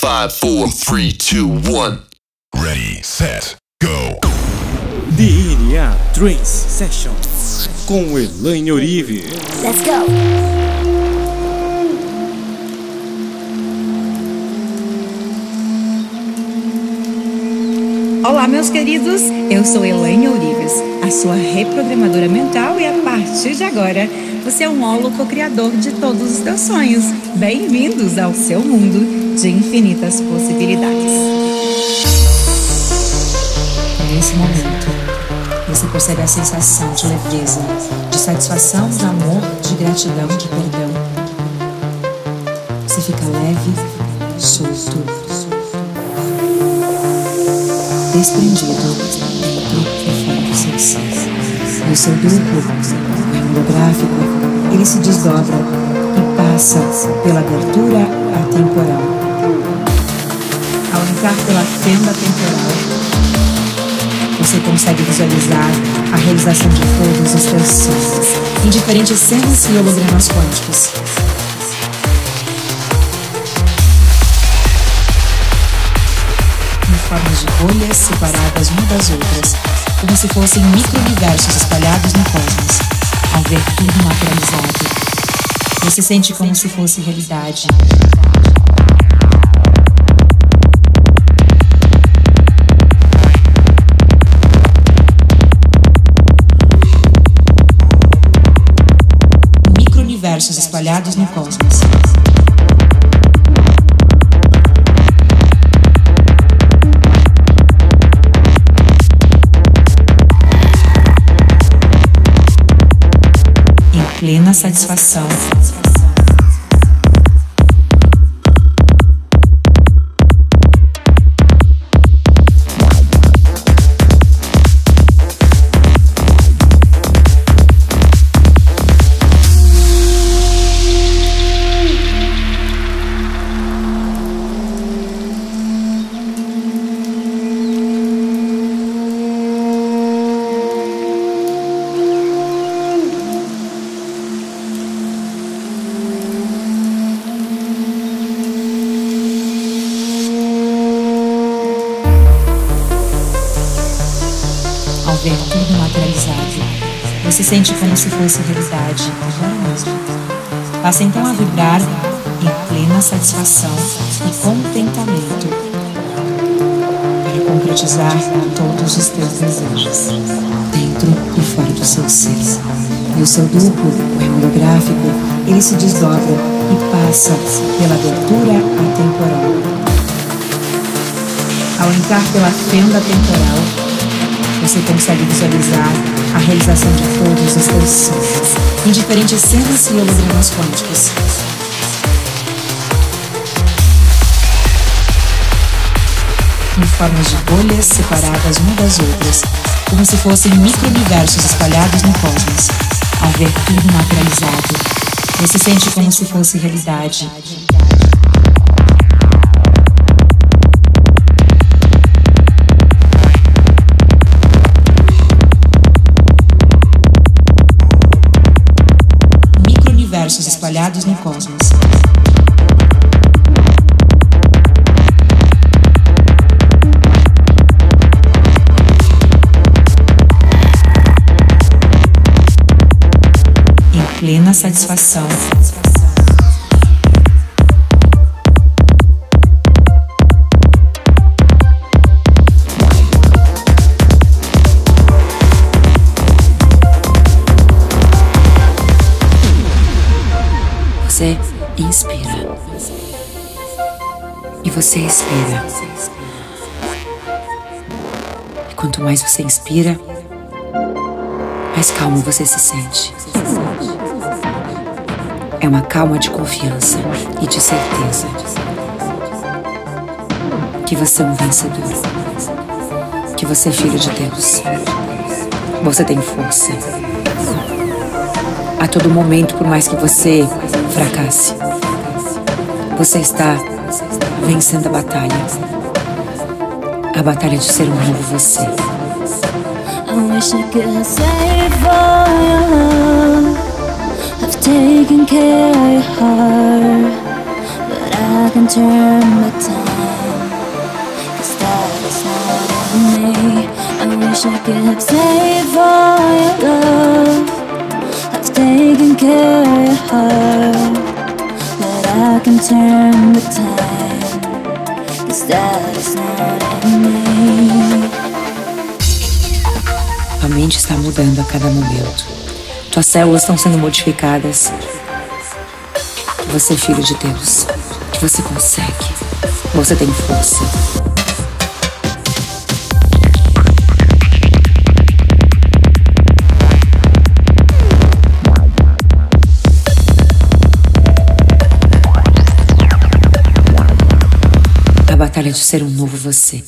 Five, four, three, two, one. Ready, set, go. DNA Trance Session com Elaine Orive. Let's go. Olá, meus queridos. Eu sou Elaine Ourives, a sua reprogramadora mental e a partir de agora você é um holo co-criador de todos os teus sonhos. Bem-vindos ao seu mundo de infinitas possibilidades. Nesse momento, você percebe a sensação de leveza, de satisfação, de amor, de gratidão, de perdão. Você fica leve, solto, desprendido dentro e fora do seu ser. E o seu duplo, o holográfico, ele se desdobra e passa pela abertura atemporal. Entrar pela fenda temporal, você consegue visualizar a realização de todos os teus sonhos em diferentes cenas e hologramas quânticos. Em formas de bolhas separadas uma das outras, como se fossem micro-universos espalhados no cosmos. Ao ver tudo materializado, você sente como se fosse realidade. Micro-universos espalhados no cosmos. Em plena satisfação. Sente como se fosse realidade agora mesmo. Passa então a vibrar em plena satisfação e contentamento para concretizar todos os teus desejos, dentro e fora do seu ser. E o seu duplo, o holográfico, ele se desdobra e passa pela abertura atemporal. Ao entrar pela fenda temporal, você consegue visualizar a realização de todos os teus sonhos em diferentes cenas e hologramas quânticos. Em formas de bolhas separadas uma das outras, como se fossem micro-universos espalhados no cosmos. Ao ver tudo materializado, você sente como se fosse realidade. Micro-universos espalhados no cosmos. Em plena satisfação. Você inspira. E você expira. E quanto mais você inspira, mais calmo você se sente. É uma calma de confiança e de certeza que você é um vencedor. Que você é filho de Deus. Você tem força a todo momento, por mais que você fracasse. Você está vencendo a batalha. A batalha de ser um novo você. I wish I could say for you I've taken care of your heart But I can turn my time Cause that is not in me I wish I could say for you your heart. But I can turn the time. Cause that is not in me. Tua mente está mudando a cada momento. Tuas células estão sendo modificadas. Você é filho de Deus. Você consegue. Você tem força. Batalha de ser um novo você.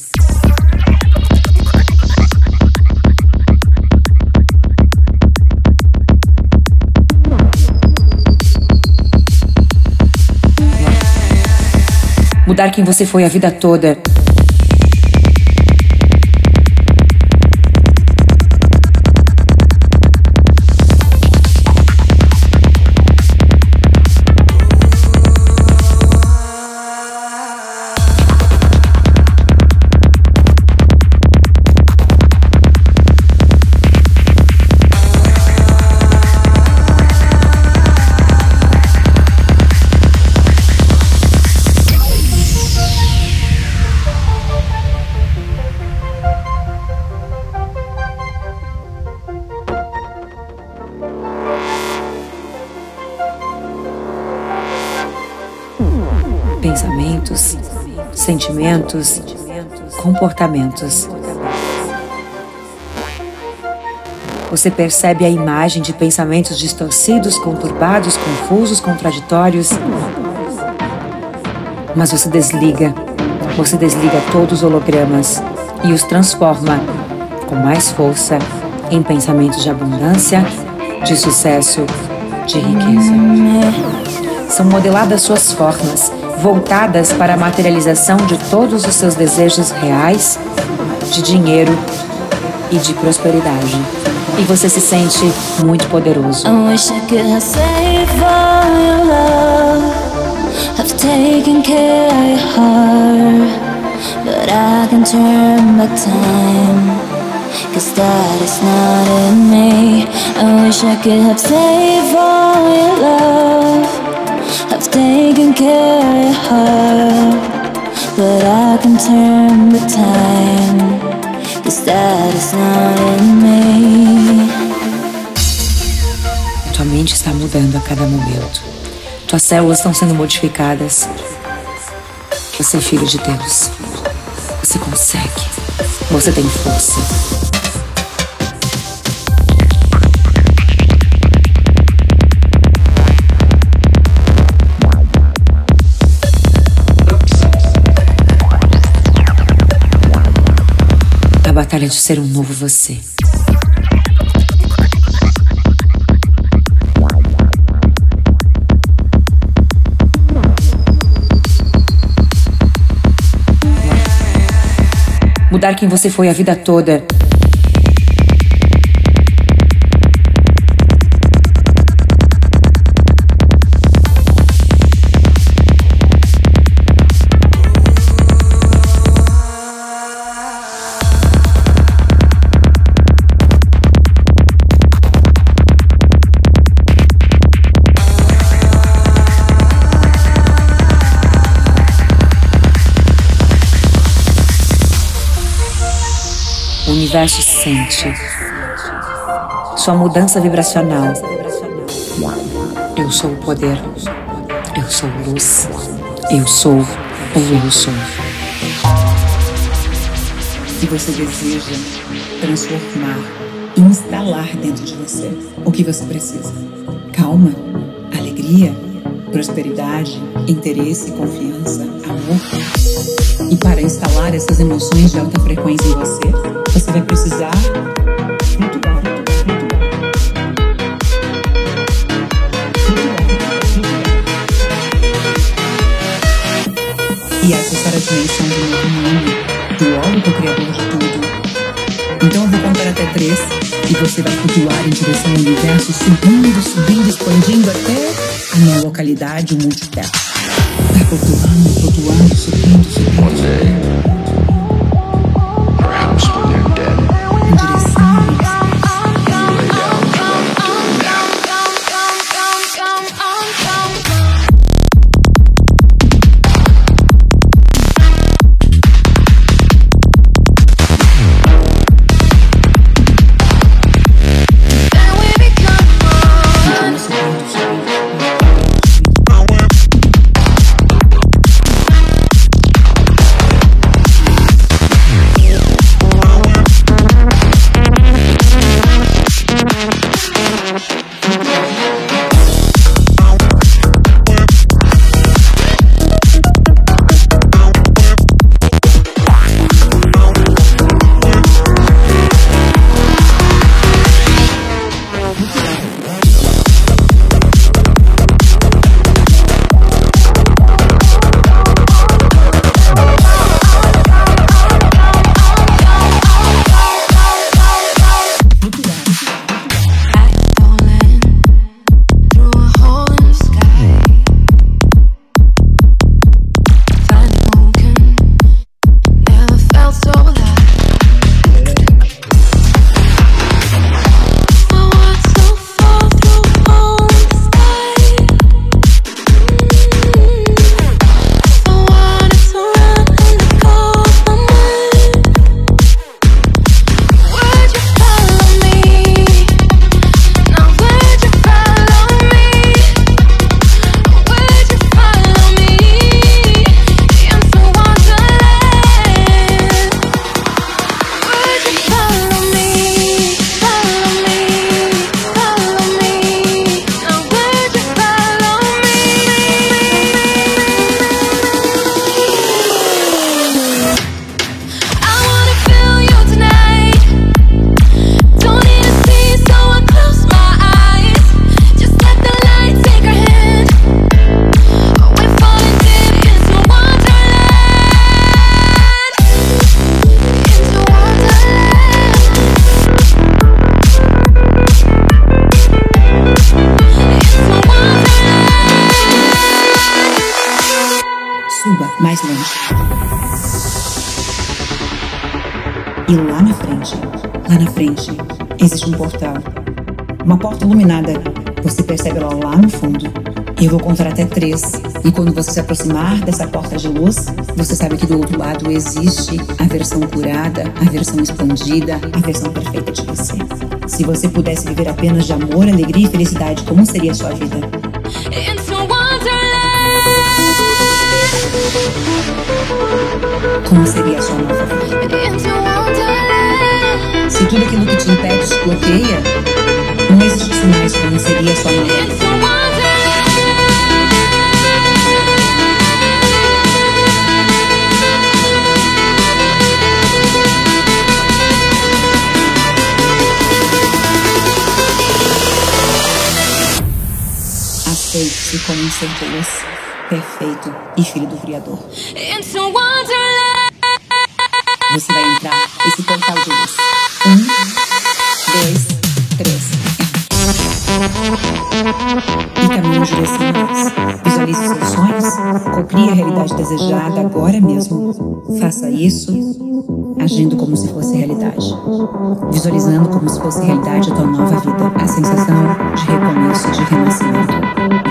Mudar quem você foi a vida toda. Sentimentos, comportamentos. Você percebe a imagem de pensamentos distorcidos, conturbados, confusos, contraditórios. Mas você desliga. Você desliga todos os hologramas e os transforma com mais força em pensamentos de abundância, de sucesso, de riqueza. São modeladas suas formas, voltadas para a materialização de todos os seus desejos reais, de dinheiro e de prosperidade. E você se sente muito poderoso. Cause that is not in me. I wish I could have saved all your love. I've taken care of your heart. But I can turn back time. Cause that is not in me. Tua mente está mudando a cada momento. Tuas células estão sendo modificadas. Você é filho de Deus. Você consegue. Você tem força. A batalha de ser um novo você. Mudar quem você foi a vida toda. Sente sua mudança vibracional. Eu sou o poder. Eu sou luz. Eu sou o eu sou. E você deseja transformar, instalar dentro de você o que você precisa. Calma, alegria, prosperidade, interesse, confiança, amor. E para instalar essas emoções de alta frequência em você, você vai precisar flutuar. E acessar a dimensão do novo mundo, do órgão criador de tudo. Então eu vou contar até três e você vai flutuar em direção ao universo, subindo, subindo, expandindo até a minha localidade, o multiverso. Vai flutuando, flutuando, subindo, subindo. One day, dead, em direção E lá na frente, lá na frente, existe um portal. Uma porta iluminada. Você percebe ela lá no fundo. Eu vou contar até três. E quando você se aproximar dessa porta de luz, você sabe que do outro lado existe a versão curada, a versão expandida, a versão perfeita de você. Se você pudesse viver apenas de amor, alegria e felicidade, como seria a sua vida? Como seria a sua nova vida? Se tudo aquilo que te impede te bloqueia, não existisse mais como seria a sua nova vida. Aceite-se como um ser perfeito e filho do Criador. Você vai entrar esse portal de luz. Um, dois, três. E caminhe em direção a luz. Visualize seus sonhos. Copie a realidade desejada agora mesmo. Faça isso agindo como se fosse realidade. Visualizando como se fosse realidade a tua nova vida. A sensação de recomeço, de renascimento.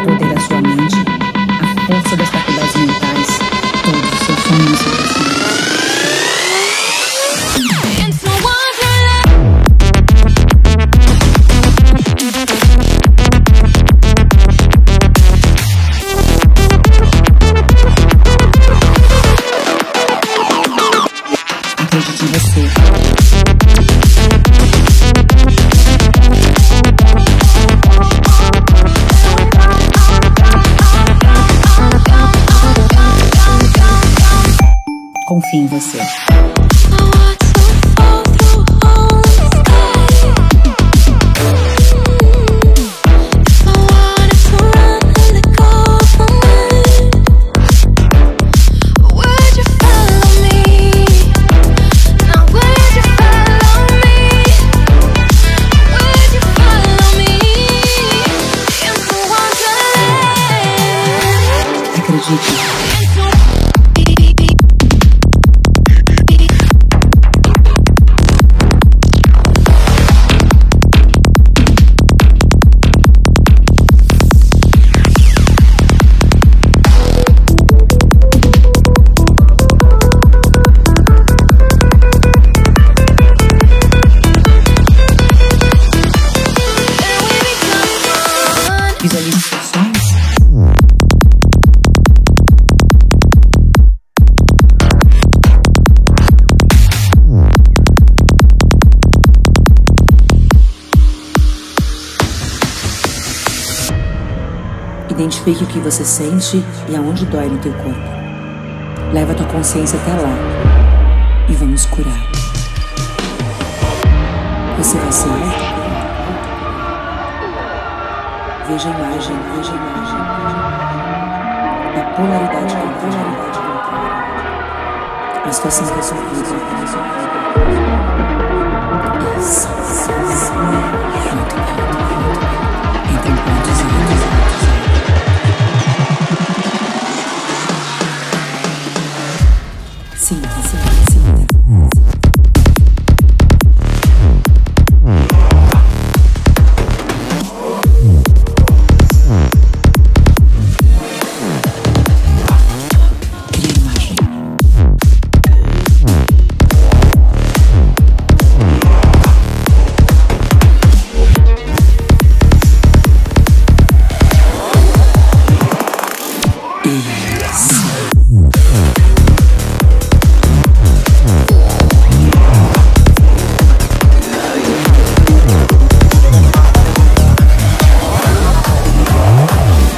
Thank you. Identifique o que você sente e aonde dói no teu corpo. Leva tua consciência até lá e vamos curar. Você vai autocurado. Veja a imagem, veja a imagem. Da polaridade com polaridade. A situação resolvida. Isso,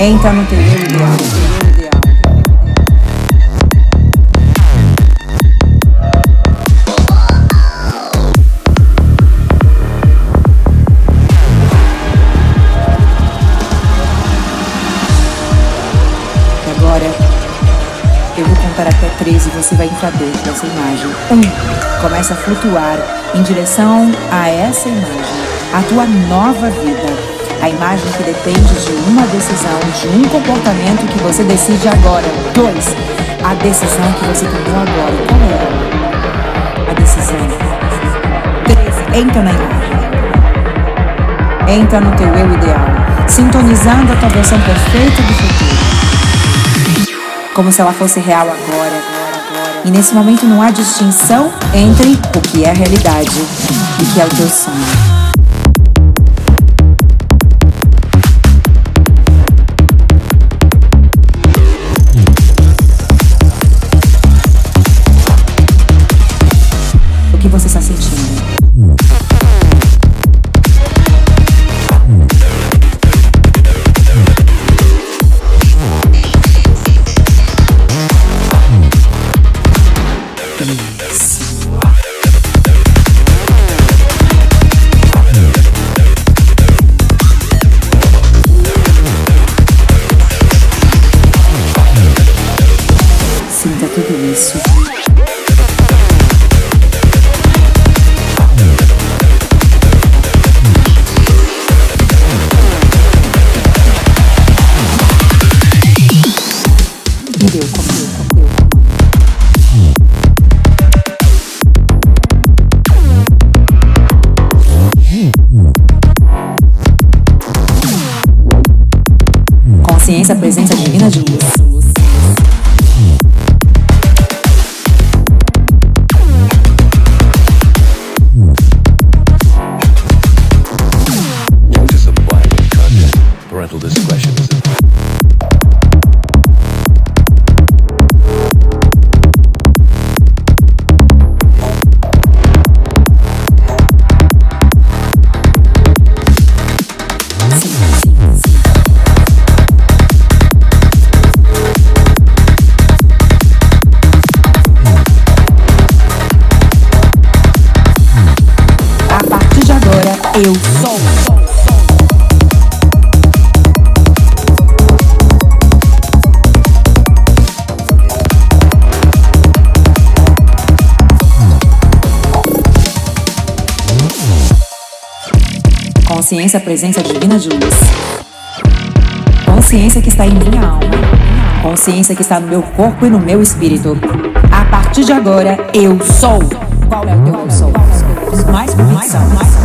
Entra no eu ideal. E agora, eu vou contar até três e você vai entrar dentro dessa imagem. Um, começa a flutuar em direção a essa imagem, a tua nova vida. A imagem que depende de uma decisão, de um comportamento que você decide agora. Dois, A decisão que você tomou agora, qual é? A decisão. 13. Entra na imagem. Entra no teu eu ideal, sintonizando a tua versão perfeita do futuro. Como se ela fosse real agora. E nesse momento não há distinção entre o que é realidade e o que é o teu sonho. Consciência, Consciência, presença divina de luz. Consciência que está em minha alma. Consciência que está no meu corpo e no meu espírito. A partir de agora, eu sou. Qual é o teu eu sou? Mais convicção.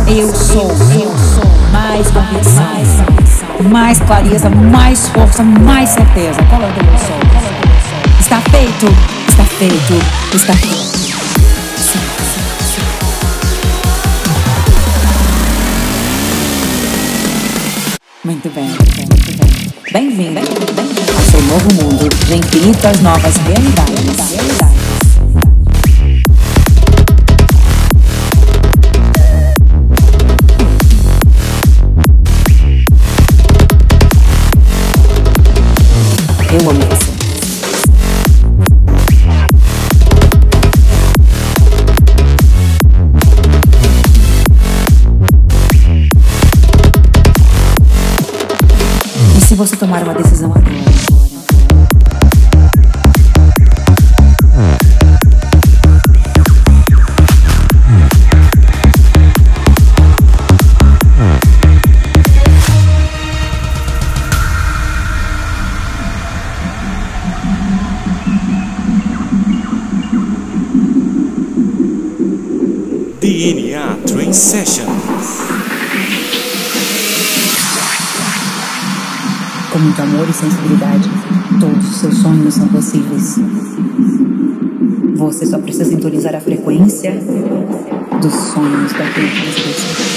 Eu sou. Eu sou. Mais convicção. Mais clareza, mais força, mais certeza. Qual é o teu eu sou? Está feito. Está feito. Está feito. Muito bem, muito bem, muito bem. Bem-vindo ao seu novo mundo de infinitas novas realidades. realidades. Eu amo você. Tomar uma decisão agora? Session. Muito amor e sensibilidade, todos os seus sonhos são possíveis. Você só precisa sintonizar a frequência dos sonhos daquele que você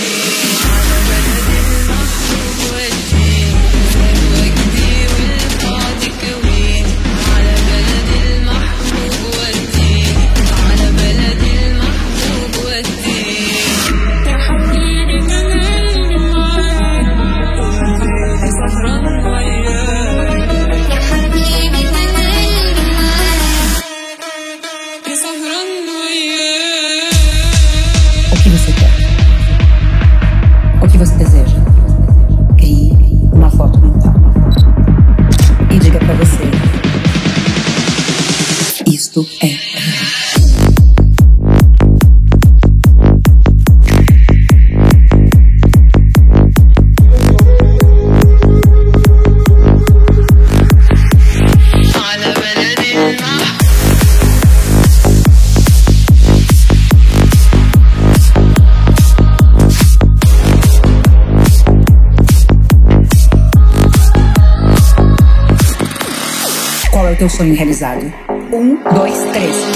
teu sonho realizado. Um, dois, três.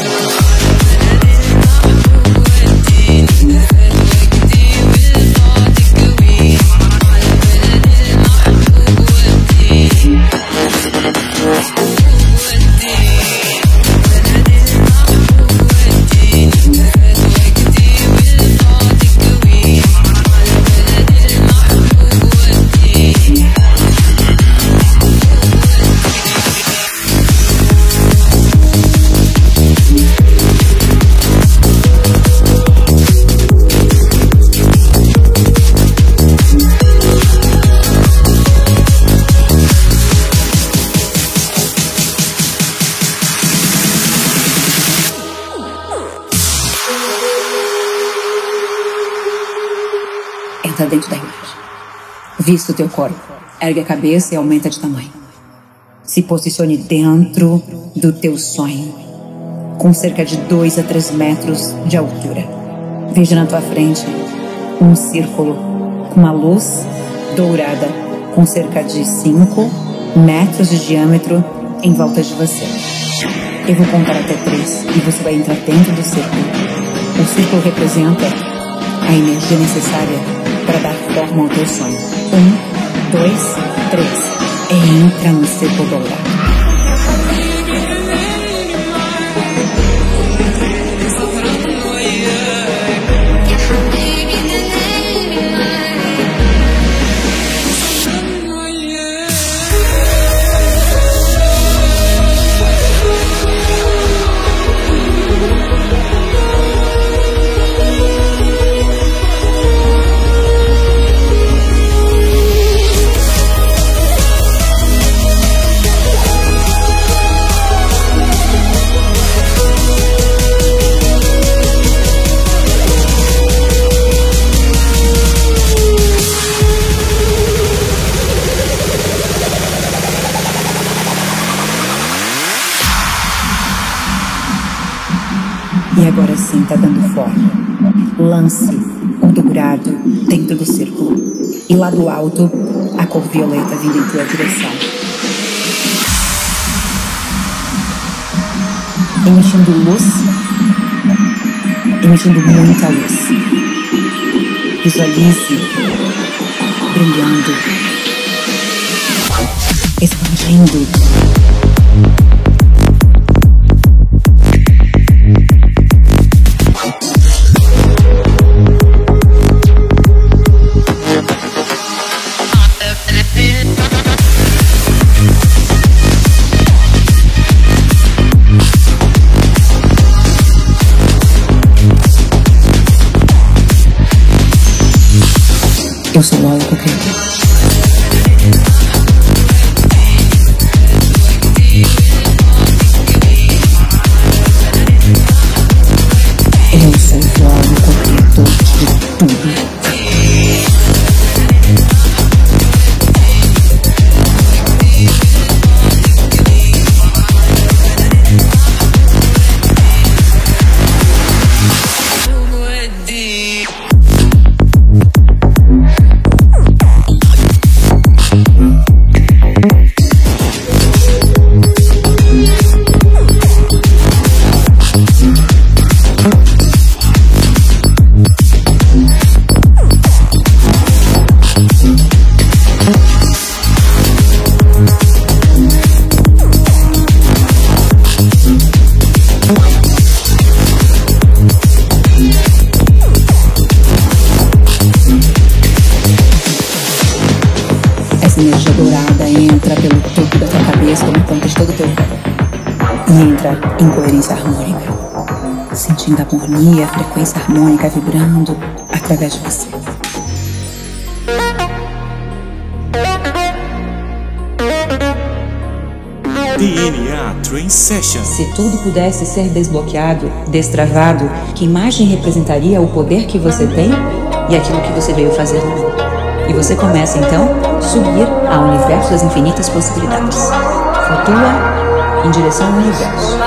Vista o teu corpo. Ergue a cabeça e aumenta de tamanho. Se posicione dentro do teu sonho, com cerca de 2 a 3 metros de altura. Veja na tua frente um círculo com uma luz dourada com cerca de 5 metros de diâmetro em volta de você. Eu vou contar até três e você vai entrar dentro do círculo. O círculo representa a energia necessária para dar forma ao teu sonho. Um, dois, três. Entra no círculo E agora sim tá dando forma. Lance o dourado dentro do círculo. E lá do alto, a cor violeta vindo em tua direção. Emitindo luz. Emitindo muita luz. Visualize brilhando. Expandindo. Eu sou o E entra em coerência harmônica. Sentindo a harmonia, a frequência harmônica vibrando através de você. DNA Train Session. Se tudo pudesse ser desbloqueado, destravado, que imagem representaria o poder que você tem e aquilo que você veio fazer no mundo? E você começa então a subir ao universo das infinitas possibilidades. Flutua em direção ao universo.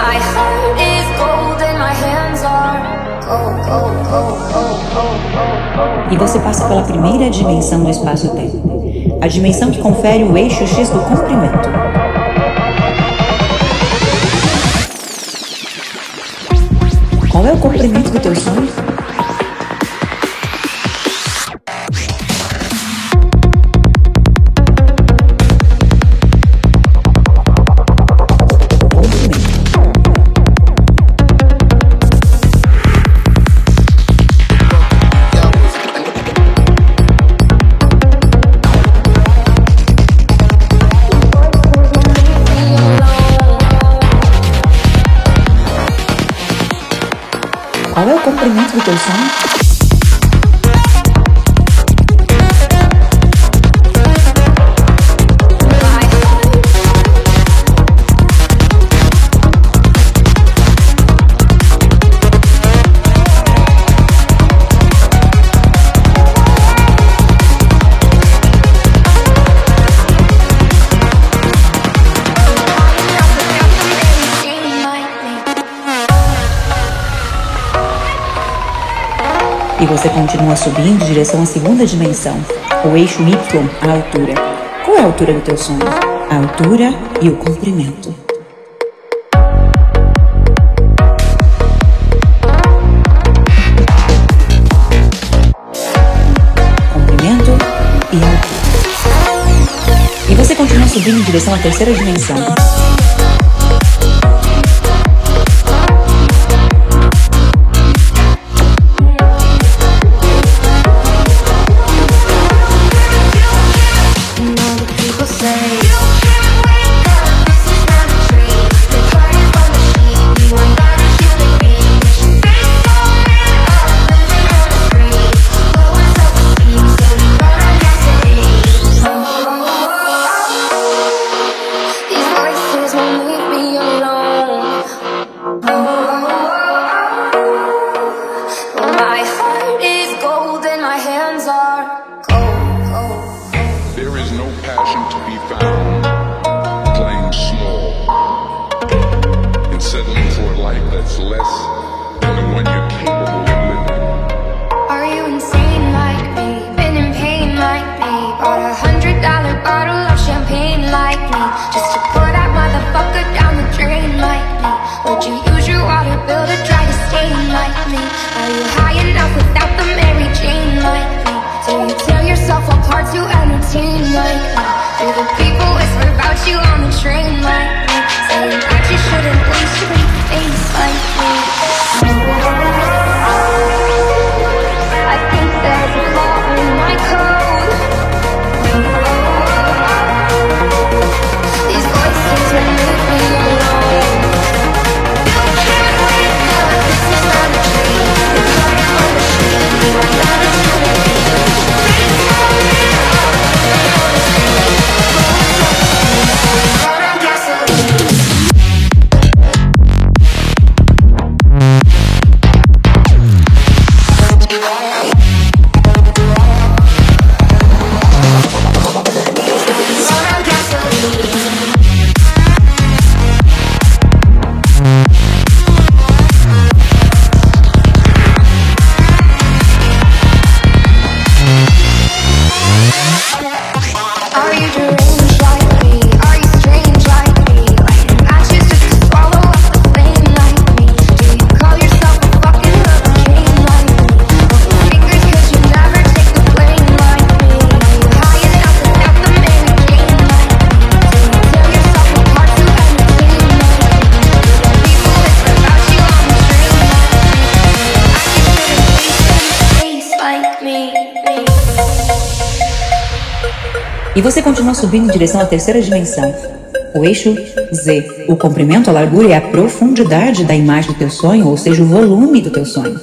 E você passa pela primeira dimensão do espaço-tempo, a dimensão que confere o eixo X do comprimento. Qual é o comprimento do teu sonho? 我们来做首。você continua subindo em direção à segunda dimensão, o eixo Y, a altura. Qual é a altura do teu sonho? A altura e o comprimento. Comprimento e altura. E você continua subindo em direção à terceira dimensão. subindo em direção à terceira dimensão. O eixo Z, o comprimento, a largura e a profundidade da imagem do teu sonho, ou seja, o volume do teu sonho.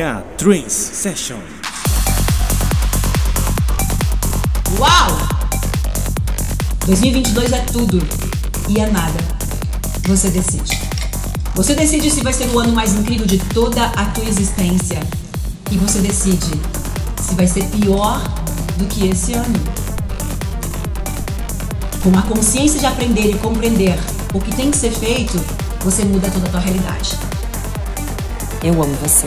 acompanhar Trance Session. Uau! 2022 é tudo e é nada. Você decide. Você decide se vai ser o ano mais incrível de toda a tua existência. E você decide se vai ser pior do que esse ano. Com a consciência de aprender e compreender o que tem que ser feito, você muda toda a tua realidade. Eu amo você.